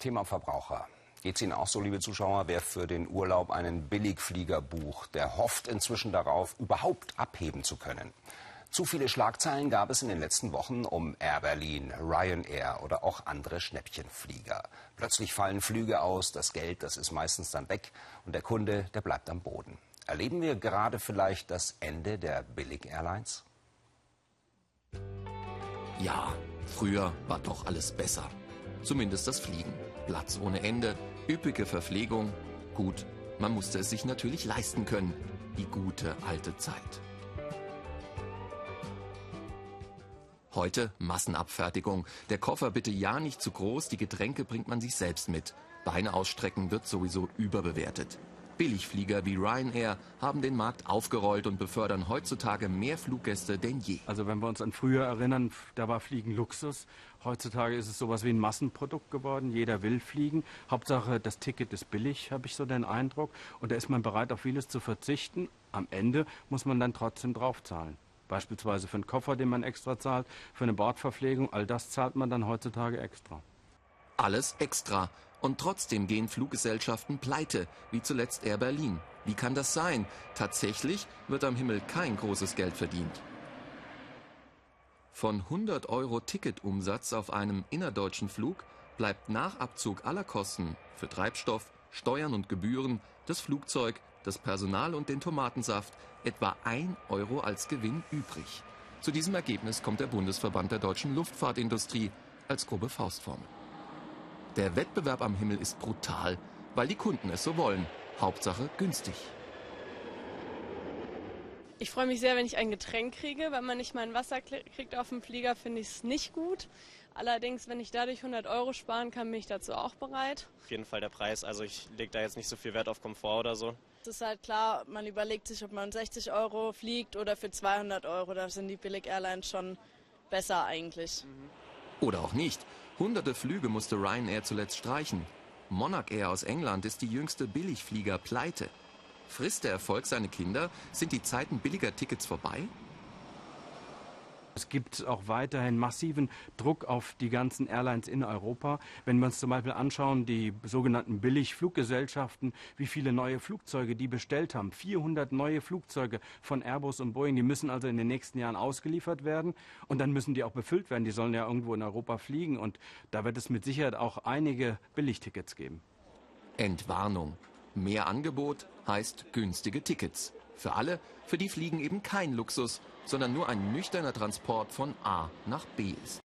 Thema Verbraucher. Geht es Ihnen auch so, liebe Zuschauer, wer für den Urlaub einen Billigflieger bucht, der hofft inzwischen darauf, überhaupt abheben zu können. Zu viele Schlagzeilen gab es in den letzten Wochen um Air Berlin, Ryanair oder auch andere Schnäppchenflieger. Plötzlich fallen Flüge aus, das Geld, das ist meistens dann weg und der Kunde, der bleibt am Boden. Erleben wir gerade vielleicht das Ende der Billig-Airlines? Ja, früher war doch alles besser. Zumindest das Fliegen. Platz ohne Ende, üppige Verpflegung. Gut, man musste es sich natürlich leisten können. Die gute alte Zeit. Heute Massenabfertigung. Der Koffer bitte ja nicht zu groß, die Getränke bringt man sich selbst mit. Beine ausstrecken wird sowieso überbewertet. Billigflieger wie Ryanair haben den Markt aufgerollt und befördern heutzutage mehr Fluggäste denn je. Also wenn wir uns an früher erinnern, da war Fliegen Luxus. Heutzutage ist es sowas wie ein Massenprodukt geworden. Jeder will fliegen. Hauptsache, das Ticket ist billig, habe ich so den Eindruck. Und da ist man bereit, auf vieles zu verzichten. Am Ende muss man dann trotzdem draufzahlen. Beispielsweise für einen Koffer, den man extra zahlt, für eine Bordverpflegung, all das zahlt man dann heutzutage extra. Alles extra. Und trotzdem gehen Fluggesellschaften pleite, wie zuletzt Air Berlin. Wie kann das sein? Tatsächlich wird am Himmel kein großes Geld verdient. Von 100 Euro Ticketumsatz auf einem innerdeutschen Flug bleibt nach Abzug aller Kosten für Treibstoff, Steuern und Gebühren das Flugzeug das Personal und den Tomatensaft etwa 1 Euro als Gewinn übrig. Zu diesem Ergebnis kommt der Bundesverband der deutschen Luftfahrtindustrie als grobe Faustformel. Der Wettbewerb am Himmel ist brutal, weil die Kunden es so wollen. Hauptsache günstig. Ich freue mich sehr, wenn ich ein Getränk kriege. Wenn man nicht mal ein Wasser kriegt auf dem Flieger, finde ich es nicht gut. Allerdings, wenn ich dadurch 100 Euro sparen kann, bin ich dazu auch bereit. Auf jeden Fall der Preis. Also ich lege da jetzt nicht so viel Wert auf Komfort oder so. Es ist halt klar, man überlegt sich, ob man 60 Euro fliegt oder für 200 Euro. Da sind die Billig-Airlines schon besser eigentlich. Oder auch nicht. Hunderte Flüge musste Ryanair zuletzt streichen. Monarch Air aus England ist die jüngste Billigflieger pleite. Frisst der Erfolg seine Kinder? Sind die Zeiten billiger Tickets vorbei? Es gibt auch weiterhin massiven Druck auf die ganzen Airlines in Europa. Wenn wir uns zum Beispiel anschauen, die sogenannten Billigfluggesellschaften, wie viele neue Flugzeuge die bestellt haben. 400 neue Flugzeuge von Airbus und Boeing, die müssen also in den nächsten Jahren ausgeliefert werden und dann müssen die auch befüllt werden. Die sollen ja irgendwo in Europa fliegen und da wird es mit Sicherheit auch einige Billigtickets geben. Entwarnung. Mehr Angebot heißt günstige Tickets. Für alle, für die Fliegen eben kein Luxus, sondern nur ein nüchterner Transport von A nach B ist.